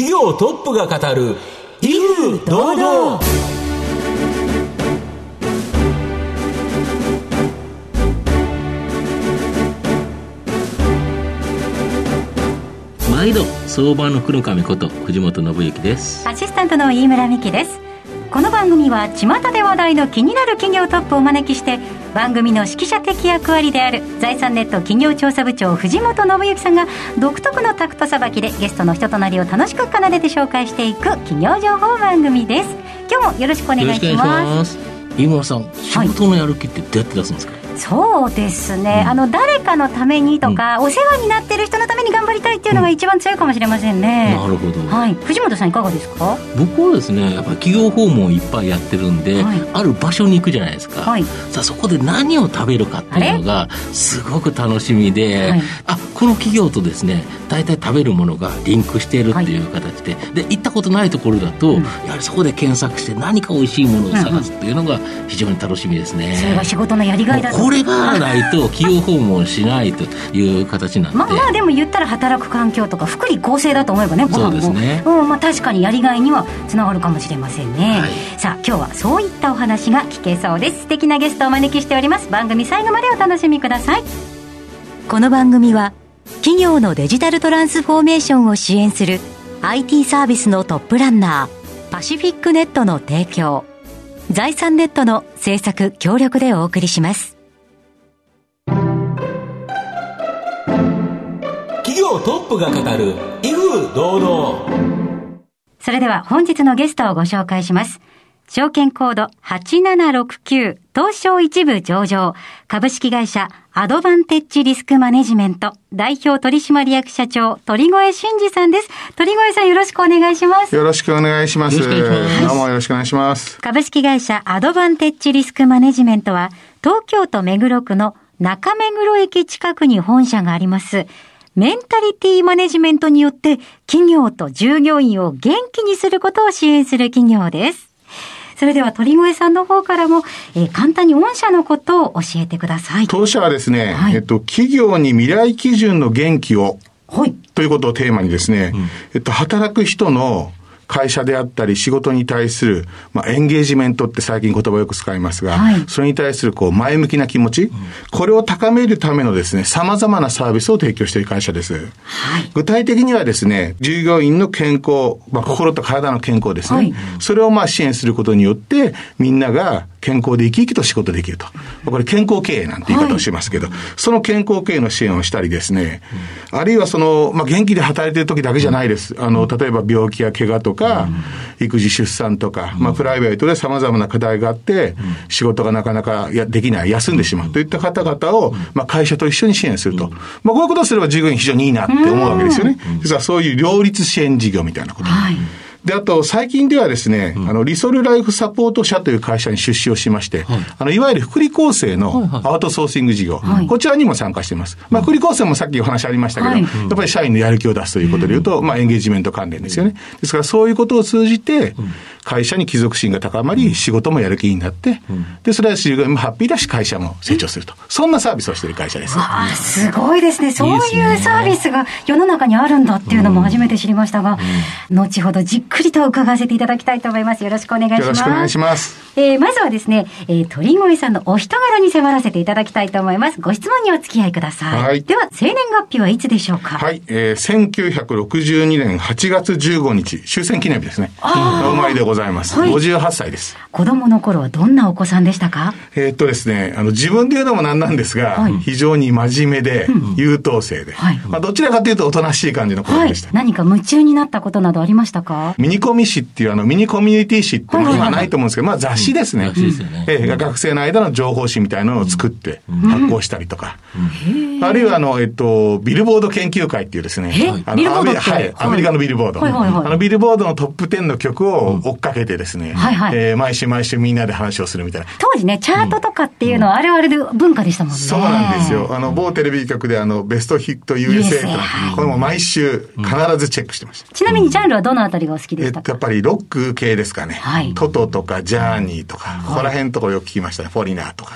企業トップが語る威風堂々。毎度相場の福の神こと藤本信之です。アシスタントの飯村美希ですこの番組は巷で話題の気になる企業トップをお招きして番組の指揮者的役割である財産ネット企業調査部長藤本信之さんが独特のタクトさばきでゲストの人となりを楽しく奏でて紹介していく企業情報番組です。今日もよろしくお願いします。飯村さん仕事のやる気ってどうやって出すんですか、はいそうですね、うん、あの誰かのためにとか、うん、お世話になってる人のために頑張りたいっていうのが一番強いかもしれませんね、うん、なるほど、はい、藤本さんいかがですか？僕はですねやっぱり企業訪問いっぱいやってるんで、はい、ある場所に行くじゃないですか、はい、さあそこで何を食べるかっていうのがすごく楽しみで、はい、あこの企業とですね大体食べるものがリンクしているっていう形で、で行ったことないところだと、やはりそこで検索して何か美味しいものを探すっていうのが非常に楽しみですね、それが仕事のやりがいだとこれがないと企業訪問しないという形なんで。まあまあでも言ったら働く環境とか福利厚生だと思えばねご飯も。そうですね、うんまあ、確かにやりがいにはつながるかもしれませんね、はい、さあ今日はそういったお話が聞けそうです。素敵なゲストをお招きしております。番組最後までお楽しみください。この番組は企業のデジタルトランスフォーメーションを支援する IT サービスのトップランナーパシフィックネットの提供。財産ネットの制作協力でお送りします業トップが語る威風堂々それでは本日のゲストをご紹介します証券コード8769東証一部上場株式会社アドバンテッジリスクマネジメント代表取締役社長鳥越俊二さんです。鳥越さんよろしくお願いします。よろしくお願いします。どうもよろしくお願いします。株式会社アドバンテッジリスクマネジメントは東京都目黒区の中目黒駅近くに本社がありますメンタリティマネジメントによって企業と従業員を元気にすることを支援する企業です。それでは鳥越さんの方からも、えー、簡単に御社のことを教えてください。当社はですね、はい、えっと、企業に未来基準の元気を、はい、ということをテーマにですね、うん、えっと、働く人の会社であったり仕事に対する、まあ、エンゲージメントって最近言葉をよく使いますが、はい、それに対するこう前向きな気持ち、うん、これを高めるためのですね、様々なサービスを提供している会社です。はい、具体的にはですね、従業員の健康、まあ、心と体の健康ですね、はい、それをまあ支援することによって、みんなが健康で生き生きと仕事できると。これ健康経営なんて言い方をしますけど、はい、その健康経営の支援をしたりですね、うん、あるいはその、まあ、元気で働いてる時だけじゃないです。あの、例えば病気や怪我とか、うん、育児出産とか、まあ、プライベートで様々な課題があって、仕事がなかなかやできない、休んでしまう。といった方々を、まあ、会社と一緒に支援すると。まあ、こういうことをすれば従業員非常にいいなって思うわけですよね。実はそういう両立支援事業みたいなこと。はいで、あと、最近ではですね、うん、あの、リソルライフサポート社という会社に出資をしまして、はい、あの、いわゆる福利厚生のアウトソーシング事業、はい、こちらにも参加しています。まあ、福利厚生もさっきお話ありましたけど、はい、やっぱり社員のやる気を出すということで言うと、まあ、エンゲージメント関連ですよね。ですから、そういうことを通じて、会社に帰属心が高まり、仕事もやる気になって、で、それは従業員もハッピーだし、会社も成長すると。そんなサービスをしている会社です。ああ、すごいですね。そういうサービスが世の中にあるんだっていうのも初めて知りましたが、後ほどじっくりと伺わせていただきたいと思います。よろしくお願いします。よろしくお願いします。えー、まずはですね、えー、鳥越さんのお人柄に迫らせていただきたいと思います。ご質問にお付き合いください。はい。では、生年月日はいつでしょうか？はい、えー、1962年8月15日、終戦記念日ですね。お生まれでございます。はい、58歳です。子供の頃はどんなお子さんでしたか？えー、っとですね、あの、自分で言うのもなんなんですが、はい、非常に真面目で、優等生で、はい、まあ、どちらかというとおとなしい感じの子でした、はい。何か夢中になったことなどありましたか？ミニコミ誌っていうあの、ミニコミュニティ誌って今ないと思うんですけど、まあ雑誌ですね。雑誌ですよね。えー、学生の間の情報誌みたいなのを作って発行したりとか。あるいはあの、えっと、ビルボード研究会っていうですね。あのアメはい、アメリカのビルボード。あのビルボードのトップ10の曲を追っかけてですね。はいはい。えー、毎週毎週みんなで話をするみたいな。当時ね、チャートとかっていうのはあれはあれで文化でしたもんね。そうなんですよ。あの、某テレビ局であの、ベストヒット USA とこれも毎週必ずチェックしてました。ちなみにジャンルはどのあたりがお好きでしたか？やっぱりロック系ですかね。はい。トトとかジャーニーとか、ここら辺のところよく聞きましたね。フォリナーとか。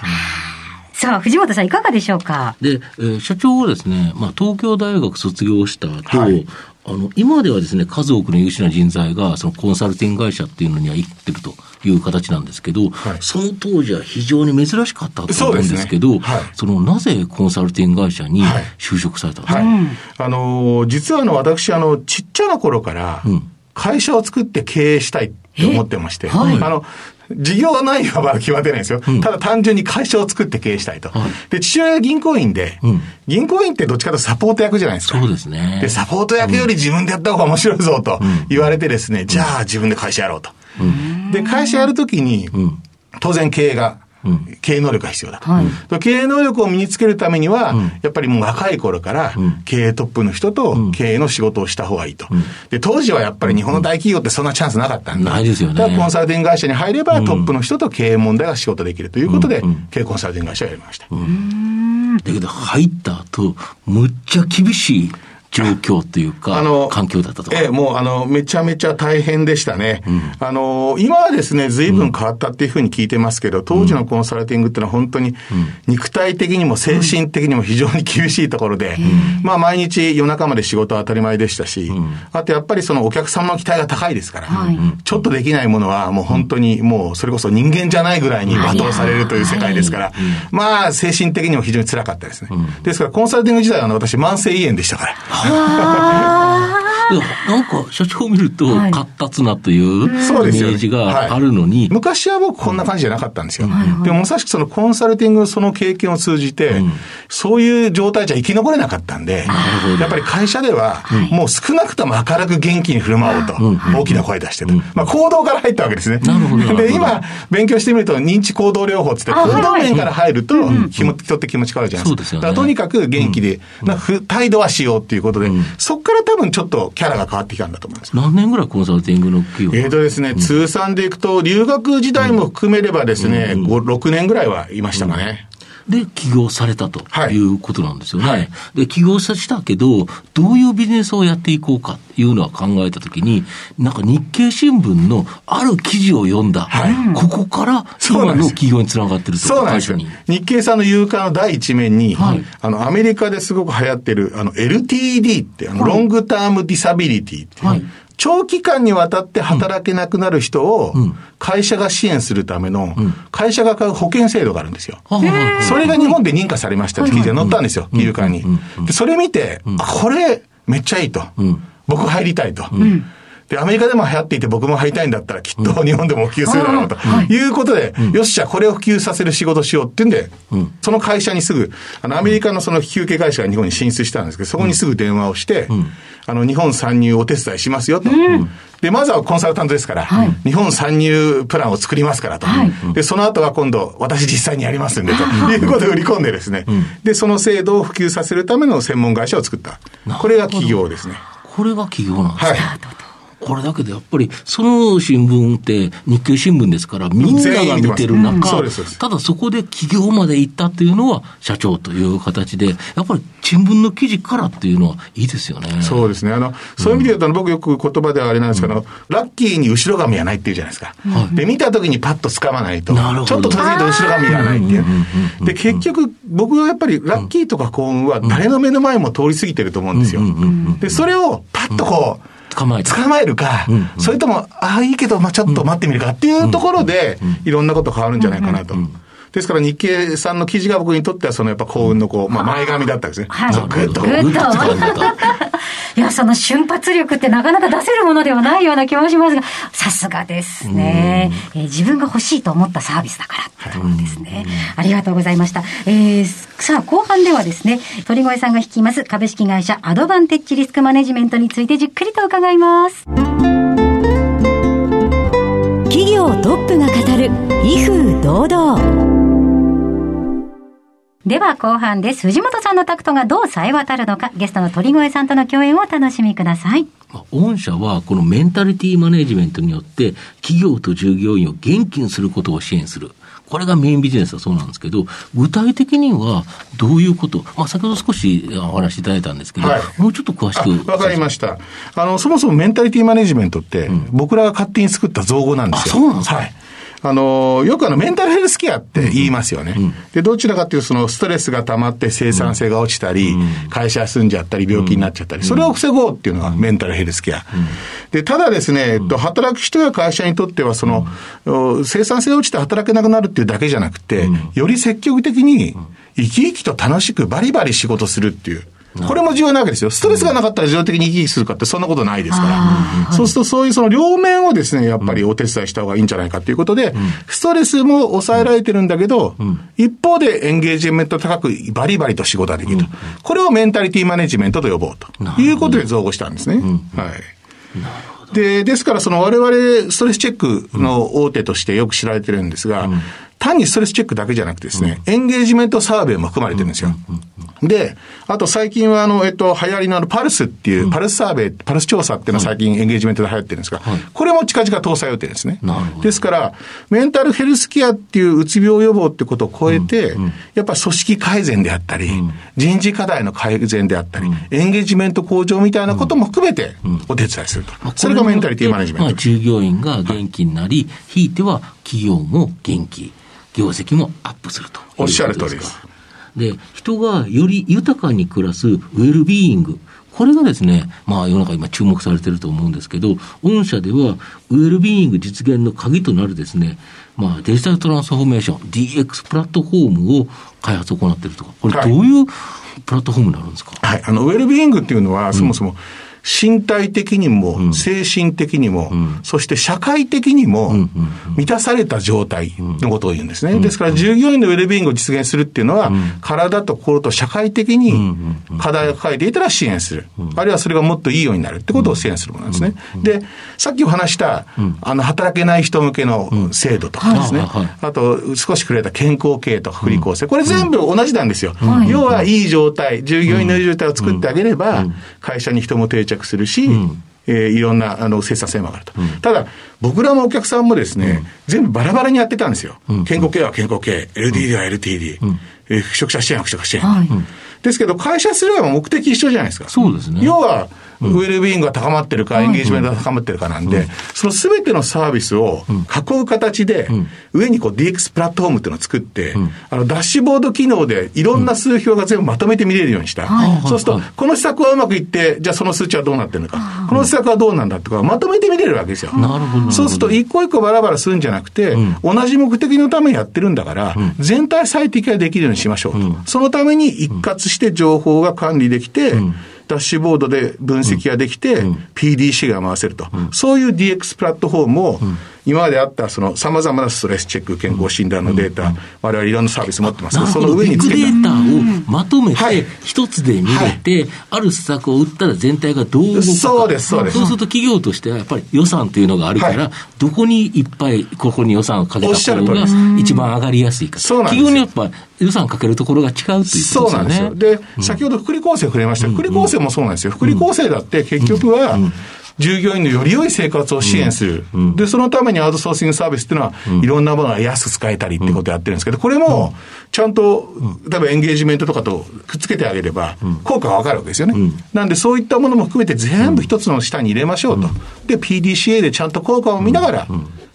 さあ、藤本さんいかがでしょうか？で、えー、社長はですね、まあ、東京大学卒業した後、はい、あの、今ではですね、数多くの優秀な人材が、そのコンサルティング会社っていうのには行ってるという形なんですけど、はい、その当時は非常に珍しかったと思うんですけど、そ、ね。はい、その、なぜコンサルティング会社に就職されたんですか、はい、あの、実はあの、私、あの、ちっちゃな頃から、会社を作って経営したいって思ってまして、あの、事業内容はまだ決まってないんですよ。うん、ただ単純に会社を作って経営したいと。はい、で、父親が銀行員で、うん、銀行員ってどっちかとサポート役じゃないですか。そうですね。で、サポート役より自分でやった方が面白いぞと言われてですね、じゃあ自分で会社やろうと。で、会社やるときに、当然経営が経営能力が必要だと、はい、経営能力を身につけるためには、やっぱりもう若い頃から経営トップの人と経営の仕事をした方がいいと。で、当時はやっぱり日本の大企業ってそんなチャンスなかったんで、ないですよね。だからコンサルティング会社に入ればトップの人と経営問題が仕事できるということで、経営コンサルティング会社をやりました。だけど入った後、むっちゃ厳しい。状況というか、あの、環境だったと。ええ、もう、あの、めちゃめちゃ大変でしたね。うん、あの、今はですね、随分変わったっていうふうに聞いてますけど、当時のコンサルティングっていうのは本当に、肉体的にも精神的にも非常に厳しいところで、うん、まあ、毎日夜中まで仕事は当たり前でしたし、うん、あとやっぱりそのお客様の期待が高いですから、ちょっとできないものはもう本当にもうそれこそ人間じゃないぐらいに罵倒されるという世界ですから、まあ、精神的にも非常につらかったですね。ですから、コンサルティング時代は私、慢性胃炎でしたから。花なんか社長を見ると活発なというイメージがあるのに、はい、昔は僕こんな感じじゃなかったんですよ。でもまさしくそのコンサルティングその経験を通じて、うん、そういう状態じゃ生き残れなかったんで、やっぱり会社ではもう少なくとも明るく元気に振る舞おうと、大きな声出してと。まあ行動から入ったわけですね。で、今勉強してみると認知行動療法ってって行動面から入ると気持ち、人って気持ち変わるじゃないですか。だからとにかく元気で、態度はしようっていうことで、そっから多分ちょっとキャラが変わってきたんだと思います。何年ぐらいコンサルティングの企業？えっ、ー、とですね、うん、通算でいくと、留学時代も含めればですね、うん、5、6年ぐらいはいましたかね。で、起業されたとい。うことなんですよね。はい、で、起業さしたけど、どういうビジネスをやっていこうかっていうのは考えたときに、なんか日経新聞のある記事を読んだ、はい、ここから今の起業につながってると、そうなんです。よ。日経さんの夕刊の第一面に、はい、あの、アメリカですごく流行ってる、あの、LTD って、あの、ロングタームディサビリティって、はい長期間にわたって働けなくなる人を会社が支援するための会社が買う保険制度があるんですよ。それが日本で認可されました。って記事が載ったんですよ、金融館に。で、それ見て、あ、これめっちゃいいと。僕入りたいと。で、アメリカでも流行っていて僕も入りたいんだったらきっと日本でも普及するだろうとい。うことで、よっしゃ、これを普及させる仕事しようっていうんで、その会社にすぐ、あの、アメリカのその引き受け会社が日本に進出したんですけど、そこにすぐ電話をして、あの、日本参入お手伝いしますよと。で、まずはコンサルタントですから、日本参入プランを作りますからと。で、その後は今度、私実際にやりますんで、ということで売り込んでですね、で、その制度を普及させるための専門会社を作った。これが企業ですね。これが企業なんですか、はいこれだけでやっぱり、その新聞って日経新聞ですから、みんなが見てる中、ただそこで企業まで行ったっていうのは社長という形で、やっぱり新聞の記事からっていうのはいいですよね。そうですね。あの、そういう意味で言うと、僕よく言葉ではあれなんですけど、うん、ラッキーに後ろ髪はないっていうじゃないですか。はい、で、見た時にパッと掴まないと、ちょっと閉じると後ろ髪がないっていう。で、結局、僕はやっぱりラッキーとか幸運は誰の目の前も通り過ぎてると思うんですよ。で、それをパッとこう、捕まえ捕まえるか、うんうん、それとも、ああ、いいけど、まあちょっと待ってみるかっていうところで、いろんなこと変わるんじゃないかなと。ですから日経さんの記事が僕にとってはそのやっぱ幸運のこう、まあ前髪だったんですね。はい。グッと。グッと。いや、その瞬発力ってなかなか出せるものではないような気もしますが、さすがですね、えー、自分が欲しいと思ったサービスだからってところですね。ありがとうございました。えー、さあ、後半ではですね、鳥越さんが率います株式会社アドバンテッジリスクマネジメントについてじっくりと伺います。企業トップが語る、威風堂々。では後半です。藤本さんのタクトがどう冴え渡るのか、ゲストの鳥越さんとの共演をお楽しみください。御社はこのメンタリティマネジメントによって企業と従業員を元気にすることを支援する。これがメインビジネスはそうなんですけど、具体的にはどういうこと、まあ、先ほど少しお話しいただいたんですけど、はい、もうちょっと詳しく。わかりました。あの、そもそもメンタリティマネジメントって、僕らが勝手に作った造語なんですよ。そうなんですか、はいあの、よくあの、メンタルヘルスケアって言いますよね。うん、で、どちらかというと、その、ストレスが溜まって生産性が落ちたり、会社休んじゃったり、病気になっちゃったり、それを防ごうっていうのがメンタルヘルスケア。で、ただですね、えっと、働く人や会社にとっては、その、生産性が落ちて働けなくなるっていうだけじゃなくて、より積極的に、生き生きと楽しくバリバリ仕事するっていう。これも重要なわけですよ。ストレスがなかったら自動的に生き生きするかってそんなことないですから。そうするとそういうその両面をですね、やっぱりお手伝いした方がいいんじゃないかということで、ストレスも抑えられてるんだけど、一方でエンゲージメント高くバリバリと仕事ができると。これをメンタリティマネジメントと呼ぼうということで造語したんですね。はい。で、ですからその我々ストレスチェックの大手としてよく知られてるんですが、単にストレスチェックだけじゃなくてですね、エンゲージメントサーベイも含まれてるんですよ。で、あと最近はあの、えっと、流行りのあの、パルスっていう、パルスサーベイ、パルス調査っていうのは最近エンゲージメントで流行ってるんですが、これも近々搭載予定ですね。ですから、メンタルヘルスケアっていううつ病予防ってことを超えて、やっぱり組織改善であったり、人事課題の改善であったり、エンゲージメント向上みたいなことも含めてお手伝いすると。それがメンタリティマネジメント。従業員が元気になり、ひいては企業も元気。業績もアップするとおっしゃる通りです。で、人がより豊かに暮らすウェルビーイング。これがですね、まあ世の中今注目されてると思うんですけど、御社ではウェルビーイング実現の鍵となるですね、まあデジタルトランスフォーメーション、DX プラットフォームを開発を行っているとか、これどういうプラットフォームになるんですか、はい、あの、ウェルビーイングっていうのは、そもそも、うん身体的にも、精神的にも、そして社会的にも、満たされた状態のことを言うんですね。ですから、従業員のウェルビーイングを実現するっていうのは、体と心と社会的に課題を抱えていたら支援する。あるいはそれがもっといいようになるってことを支援するものなんですね。で、さっきお話した、あの、働けない人向けの制度とかですね。あと、少し触れた健康系とか福利厚生。これ全部同じなんですよ。要は、いい状態、従業員のいい状態を作ってあげれば、会社に人も定着着するし、うん。えー、いろんなあの生産性も上がると、うん、ただ、僕らもお客さんもですね、うん、全部バラバラにやってたんですよ、うん、健康系は健康系、LDD は LTD、うん。えー、腐食者支援は腐食者支援、はい、ですけど、会社すれば目的一緒じゃないですか。そうですね。要は、ウェルビーイングが高まってるか、エンゲージメントが高まってるかなんで、そのすべてのサービスを囲う形で、上にこう DX プラットフォームっていうのを作って、あのダッシュボード機能でいろんな数標が全部まとめて見れるようにした。そうすると、この施策はうまくいって、じゃあその数値はどうなってるのか、この施策はどうなんだってか、まとめて見れるわけですよ。なるほど。そうすると、一個一個バラバラするんじゃなくて、同じ目的のためにやってるんだから、全体最適化できるようにしましょうと。そのために一括して情報が管理できて、ダッシュボードで分析ができて、PDC が回せると、そういう DX プラットフォームを、今まであったその様々なストレスチェック、健康診断のデータ、我々いろんなサービス持ってますけど、その上につけた。データをまとめて、一つで見れて、ある施策を打ったら全体がどう動くか。そうです、そうです。そうすると企業としてはやっぱり予算というのがあるから、どこにいっぱいここに予算をかけた方が一番上がりやすいか。企業にやっぱ予算かけるところが違うということですね。そうなんですよ。で、先ほど福利厚生触れました。福利厚生もそうなんですよ。福利厚生だって結局は、従業員のより良い生活を支援する、うん、で、そのためにアウトソーシングサービスっていうのは、いろんなものが安く使えたりってことをやってるんですけど、これも、ちゃんと、例えばエンゲージメントとかとくっつけてあげれば、効果がわかるわけですよね。なんで、そういったものも含めて全部一つの下に入れましょうと。で、PDCA でちゃんと効果を見ながら、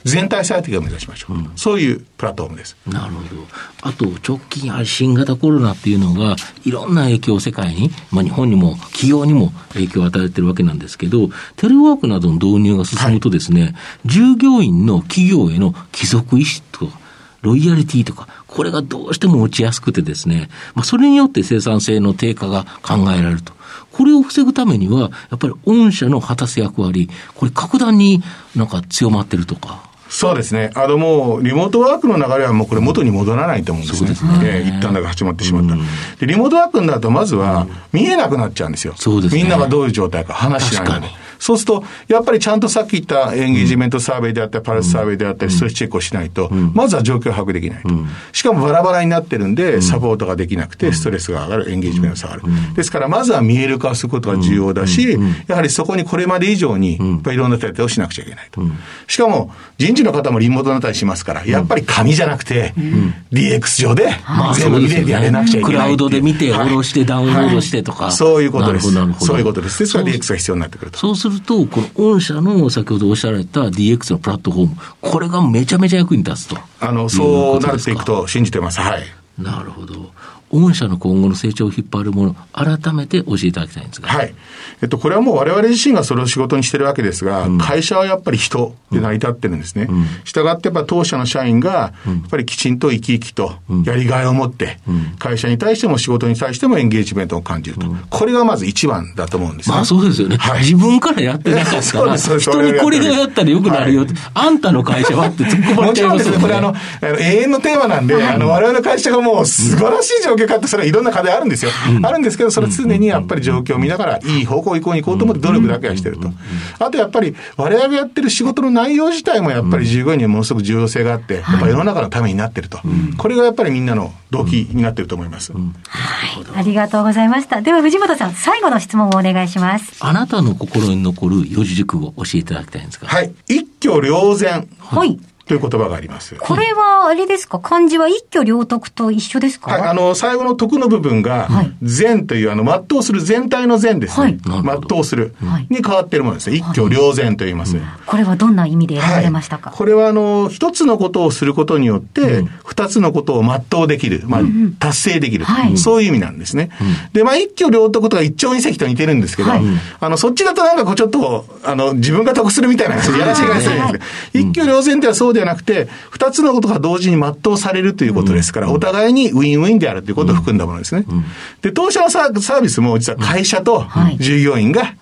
全体最適を目指しましょう、うん、そういうプラットフォームです。なるほど。あと、直近あ新型コロナっていうのが、いろんな影響を世界に、まあ、日本にも企業にも影響を与えてるわけなんですけど、テレワークなどの導入が進むとですね、はい、従業員の企業への帰属意識とか、ロイヤリティとか、これがどうしても落ちやすくてですね、まあ、それによって生産性の低下が考えられると。これを防ぐためには、やっぱり御社の果たす役割、これ格段になんか強まってるとか。そうですね。あのもう、リモートワークの流れはもうこれ元に戻らないと思うんですね。すねえー、一旦だけ始まってしまった、うん、で。リモートワークになると、まずは見えなくなっちゃうんですよ。そうですね。みんながどういう状態か話しないので。そうすると、やっぱりちゃんとさっき言ったエンゲージメントサーベイであったり、パルスサーベイであったり、ストレスチェックをしないと、まずは状況を把握できないと。しかもバラバラになってるんで、サポートができなくて、ストレスが上がる、エンゲージメントが下がる。ですから、まずは見える化することが重要だし、やはりそこにこれまで以上に、やっぱりいろんな手当てをしなくちゃいけないと。しかも、人事の方もリモートになったりしますから、やっぱり紙じゃなくて、DX 上で、全部見れてやれなくちゃいけない。クラウドで見て、下ろして、ダウンロードしてとか。そういうことです。そういうことです。ですから DX が必要になってくると。そうすすると、この御社の先ほどおっしゃられた DX のプラットフォーム、これがめちゃめちゃ役に立つと。あの、そうなっていくと信じてます。はい。なるほど。御社の今後の成長を引っ張るもの、改めて教えていただきたいんですが。はい。えっと、これはもう我々自身がそれを仕事にしてるわけですが、うん、会社はやっぱり人で成り立ってるんですね。うん、したがってやっぱ当社の社員が、やっぱりきちんと生き生きと、やりがいを持って、会社に対しても仕事に対してもエンゲージメントを感じると。これがまず一番だと思うんですね。まあそうですよね。はい、自分からやってなかったら、人にこれがやったらよくなるよって、はい、あんたの会社はって突っ込まれちゃいますよね。もちろんです。ね、これあの、あの永遠のテーマなんで、はい、あの、我々の会社がもう素晴らしい状況かって、それはいろんな課題あるんですよ。うん、あるんですけど、それ常にやっぱり状況を見ながら、いい方向、移行に行こうと思って努力だけはしてると。あとやっぱり、我々がやってる仕事の内容自体もやっぱり従業員にはものすごく重要性があって、やっぱ世の中のためになってると。これがやっぱりみんなの動機になってると思います。はい。ありがとうございました。では藤本さん、最後の質問をお願いします。あなたの心に残る四字熟語を教えていただきたいんですが。はい。一挙両然。はい。という言葉があります。これは、あれですか？漢字は一挙両得と一緒ですか？はい、あの、最後の得の部分が、善という、あの、全うする全体の善ですね。はい、全うする。に変わっているものですね。一挙両善と言います。これはどんな意味で選ばれましたか、これは、あの、一つのことをすることによって、二つのことを全うできる。まあ、達成できる。そういう意味なんですね。で、まあ、一挙両得とか一朝二夕と似てるんですけど、あの、そっちだとなんかこう、ちょっと、あの、自分が得するみたいな、やらしいがするんですけど、一挙両善ではそうではなくて、二つのことが同時に全うされるということですから、お互いにウィンウィンであるということを含んだものですね。で、当社のサービスも実は会社と従業員が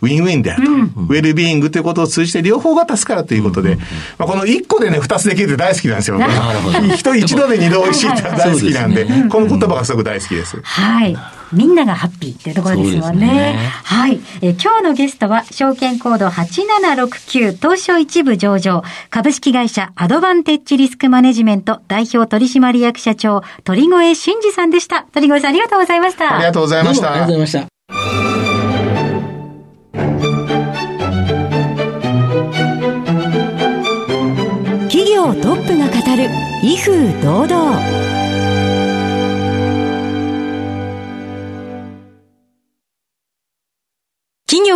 ウィンウィンであると。ウェルビーイングということを通じて両方が助かるということで、まあ、この一個でね、二つできるって大好きなんですよ。人一度で二度美味しいって大好きなんで、この言葉がすごく大好きです。はい。みんながハッピーっていうところですよね。ねはい。え今日のゲストは、証券コード8769東証一部上場、株式会社アドバンテッジリスクマネジメント代表取締役社長、鳥越俊二さんでした。鳥越さんありがとうございました。ありがとうございました。ありがとうございました。企業トップが語る威風堂々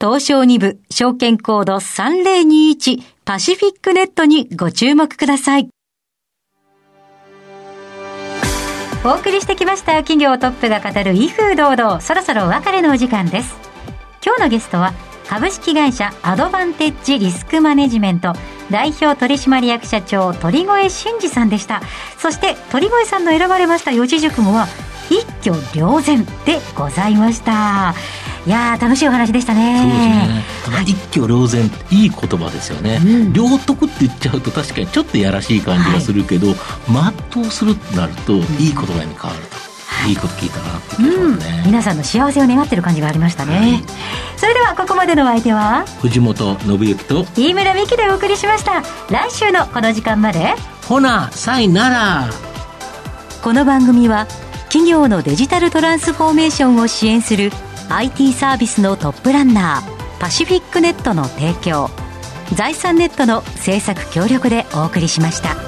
東証2部証券コード3021パシフィックネットにご注目ください。お送りしてきました。企業トップが語る威風堂々。そろそろお別れのお時間です。今日のゲストは株式会社アドバンテッジリスクマネジメント。代表取締役社長鳥越俊二さんでした。そして鳥越さんの選ばれました四字熟語は一挙両然でございました。いや楽しいお話でしたね。そうですね。一挙両然いい言葉ですよね、うん、両得って言っちゃうと確かにちょっとやらしい感じがするけど、はい、全うするってなるといい言葉に変わると。い。いこと聞いたなって気がしますね、うん、皆さんの幸せを願ってる感じがありましたね、はい、それではここまでのお相手は？藤本信之と飯村美樹でお送りしました。来週のこの時間まで？ほなさいなら。この番組は企業のデジタルトランスフォーメーションを支援する IT サービスのトップランナーパシフィックネットの提供財産ネットの政策協力でお送りしました。